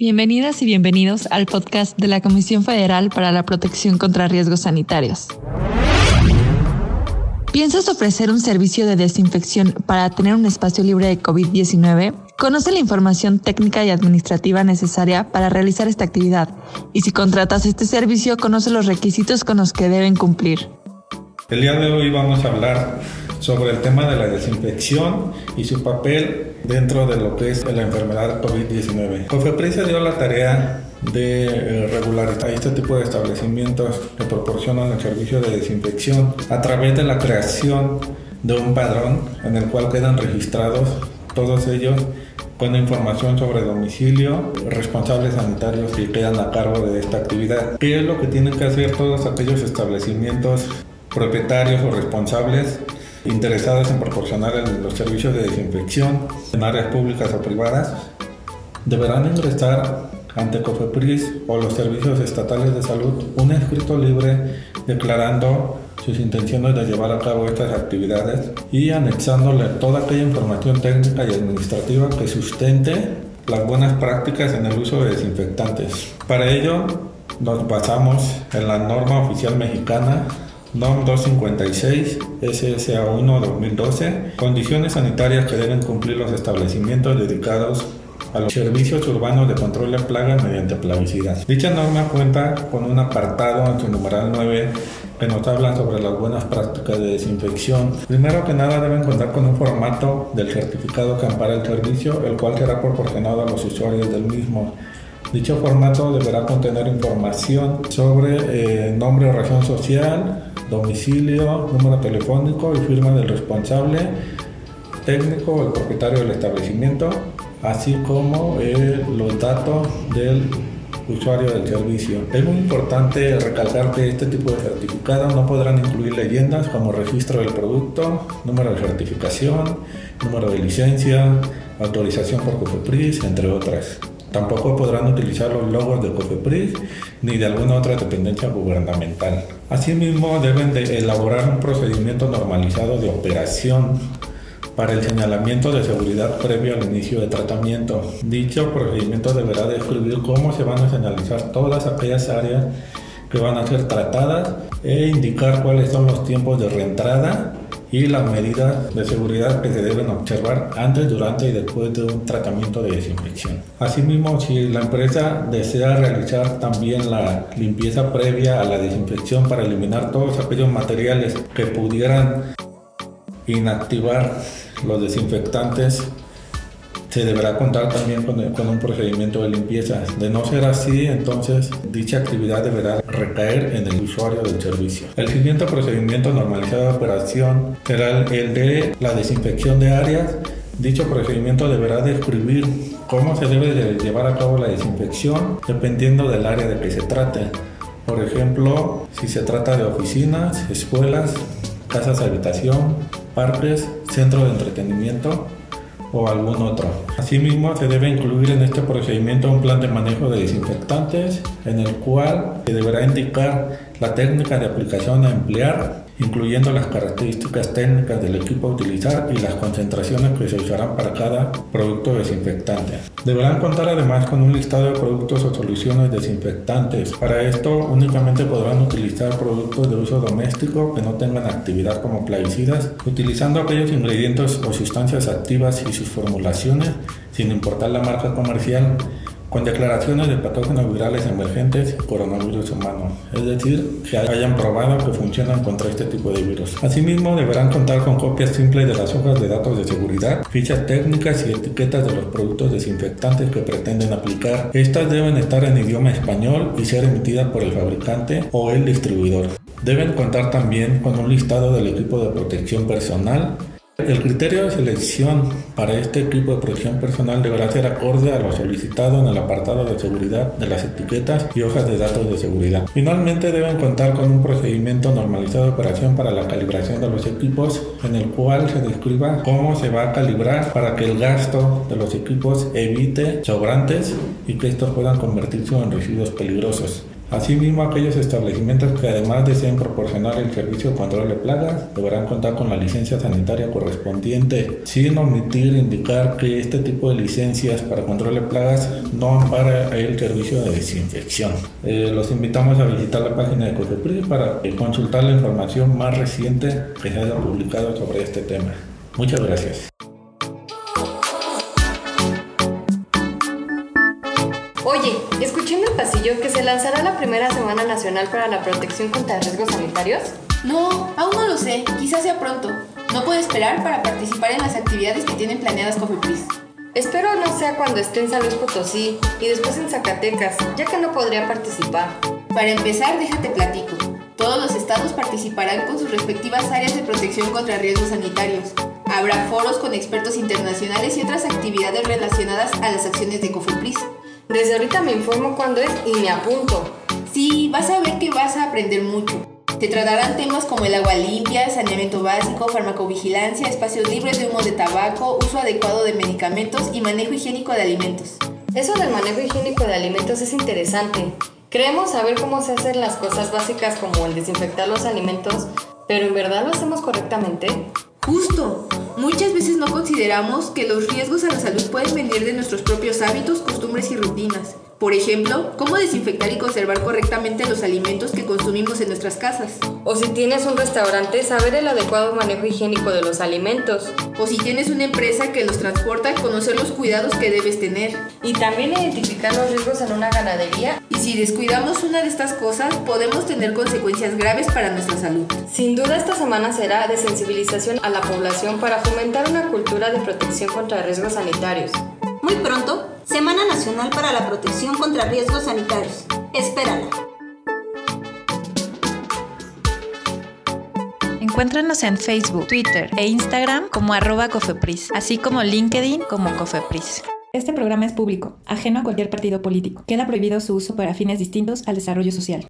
Bienvenidas y bienvenidos al podcast de la Comisión Federal para la Protección contra Riesgos Sanitarios. ¿Piensas ofrecer un servicio de desinfección para tener un espacio libre de COVID-19? Conoce la información técnica y administrativa necesaria para realizar esta actividad y si contratas este servicio, conoce los requisitos con los que deben cumplir. El día de hoy vamos a hablar sobre el tema de la desinfección y su papel dentro de lo que es la enfermedad COVID-19. COFEPRIS se dio la tarea de eh, regularizar este tipo de establecimientos que proporcionan el servicio de desinfección a través de la creación de un padrón en el cual quedan registrados todos ellos con información sobre domicilio, responsables sanitarios que quedan a cargo de esta actividad. ¿Qué es lo que tienen que hacer todos aquellos establecimientos propietarios o responsables interesados en proporcionar los servicios de desinfección en áreas públicas o privadas deberán ingresar ante COFEPRIS o los servicios estatales de salud un escrito libre declarando sus intenciones de llevar a cabo estas actividades y anexándole toda aquella información técnica y administrativa que sustente las buenas prácticas en el uso de desinfectantes. Para ello nos basamos en la norma oficial mexicana NOM 256 SSA1 2012, condiciones sanitarias que deben cumplir los establecimientos dedicados a los servicios urbanos de control de plagas mediante plaguicidas. Dicha norma cuenta con un apartado en su numeral 9 que nos habla sobre las buenas prácticas de desinfección. Primero que nada deben contar con un formato del certificado que ampara el servicio, el cual será proporcionado a los usuarios del mismo. Dicho formato deberá contener información sobre eh, nombre o razón social, domicilio, número telefónico y firma del responsable técnico o el propietario del establecimiento, así como eh, los datos del usuario del servicio. Es muy importante recalcar que este tipo de certificados no podrán incluir leyendas como registro del producto, número de certificación, número de licencia, autorización por COFEPRIS, entre otras. Tampoco podrán utilizar los logos de COFEPRIS ni de alguna otra dependencia gubernamental. Asimismo, deben de elaborar un procedimiento normalizado de operación para el señalamiento de seguridad previo al inicio de tratamiento. Dicho procedimiento deberá describir cómo se van a señalizar todas aquellas áreas que van a ser tratadas e indicar cuáles son los tiempos de reentrada y las medidas de seguridad que se deben observar antes, durante y después de un tratamiento de desinfección. Asimismo, si la empresa desea realizar también la limpieza previa a la desinfección para eliminar todos aquellos materiales que pudieran inactivar los desinfectantes se deberá contar también con, un procedimiento de limpieza. De no ser así, entonces dicha actividad deberá recaer en el usuario del servicio. El siguiente procedimiento normalizado de operación será el de la desinfección de áreas. Dicho procedimiento deberá describir cómo se debe de llevar a cabo la desinfección dependiendo del área de que se trate. Por ejemplo, si se trata de oficinas, escuelas, casas de habitación, parques, centro de entretenimiento, o algún otro. Asimismo, se debe incluir en este procedimiento un plan de manejo de desinfectantes en el cual se deberá indicar la técnica de aplicación a emplear incluyendo las características técnicas del equipo a utilizar y las concentraciones que se usarán para cada producto desinfectante. Deberán contar además con un listado de productos o soluciones desinfectantes. Para esto únicamente podrán utilizar productos de uso doméstico que no tengan actividad como plaguicidas, utilizando aquellos ingredientes o sustancias activas y sus formulaciones, sin importar la marca comercial, con declaraciones de patógenos virales emergentes coronavirus humano, es decir, que hayan probado que funcionan contra este tipo de virus. Asimismo, deberán contar con copias simples de las hojas de datos de seguridad, fichas técnicas y etiquetas de los productos desinfectantes que pretenden aplicar. Estas deben estar en idioma español y ser emitidas por el fabricante o el distribuidor. Deben contar también con un listado del equipo de protección personal el criterio de selección para este equipo de protección personal deberá ser acorde a lo solicitado en el apartado de seguridad de las etiquetas y hojas de datos de seguridad. Finalmente deben contar con un procedimiento normalizado de operación para la calibración de los equipos en el cual se describa cómo se va a calibrar para que el gasto de los equipos evite sobrantes y que estos puedan convertirse en residuos peligrosos. Asimismo, aquellos establecimientos que además deseen proporcionar el servicio de control de plagas deberán contar con la licencia sanitaria correspondiente, sin omitir indicar que este tipo de licencias para control de plagas no ampara el servicio de desinfección. Eh, los invitamos a visitar la página de COFEPRIS para consultar la información más reciente que se haya publicado sobre este tema. Muchas gracias. Que se lanzará la primera Semana Nacional para la Protección contra Riesgos Sanitarios. No, aún no lo sé, quizás sea pronto. No puedo esperar para participar en las actividades que tienen planeadas Cofepris. Espero no sea cuando esté en San Luis Potosí y después en Zacatecas, ya que no podría participar. Para empezar, déjate platico. Todos los estados participarán con sus respectivas áreas de protección contra riesgos sanitarios. Habrá foros con expertos internacionales y otras actividades relacionadas a las acciones de Cofepris. Desde ahorita me informo cuándo es y me apunto. Sí, vas a ver que vas a aprender mucho. Te tratarán temas como el agua limpia, saneamiento básico, farmacovigilancia, espacios libres de humo de tabaco, uso adecuado de medicamentos y manejo higiénico de alimentos. Eso del manejo higiénico de alimentos es interesante. Creemos saber cómo se hacen las cosas básicas como el desinfectar los alimentos, pero ¿en verdad lo hacemos correctamente? Justo. Muchas veces no consideramos que los riesgos a la salud pueden venir de nuestros propios hábitos, costumbres y rutinas. Por ejemplo, cómo desinfectar y conservar correctamente los alimentos que consumimos en nuestras casas. O si tienes un restaurante, saber el adecuado manejo higiénico de los alimentos. O si tienes una empresa que los transporta, conocer los cuidados que debes tener. Y también identificar los riesgos en una ganadería. Y si descuidamos una de estas cosas, podemos tener consecuencias graves para nuestra salud. Sin duda esta semana será de sensibilización a la población para fomentar una cultura de protección contra riesgos sanitarios. Muy pronto, Semana Nacional para la Protección contra Riesgos Sanitarios. Espérala. Encuéntranos en Facebook, Twitter e Instagram como arroba cofepris, así como LinkedIn como cofepris. Este programa es público, ajeno a cualquier partido político. Queda prohibido su uso para fines distintos al desarrollo social.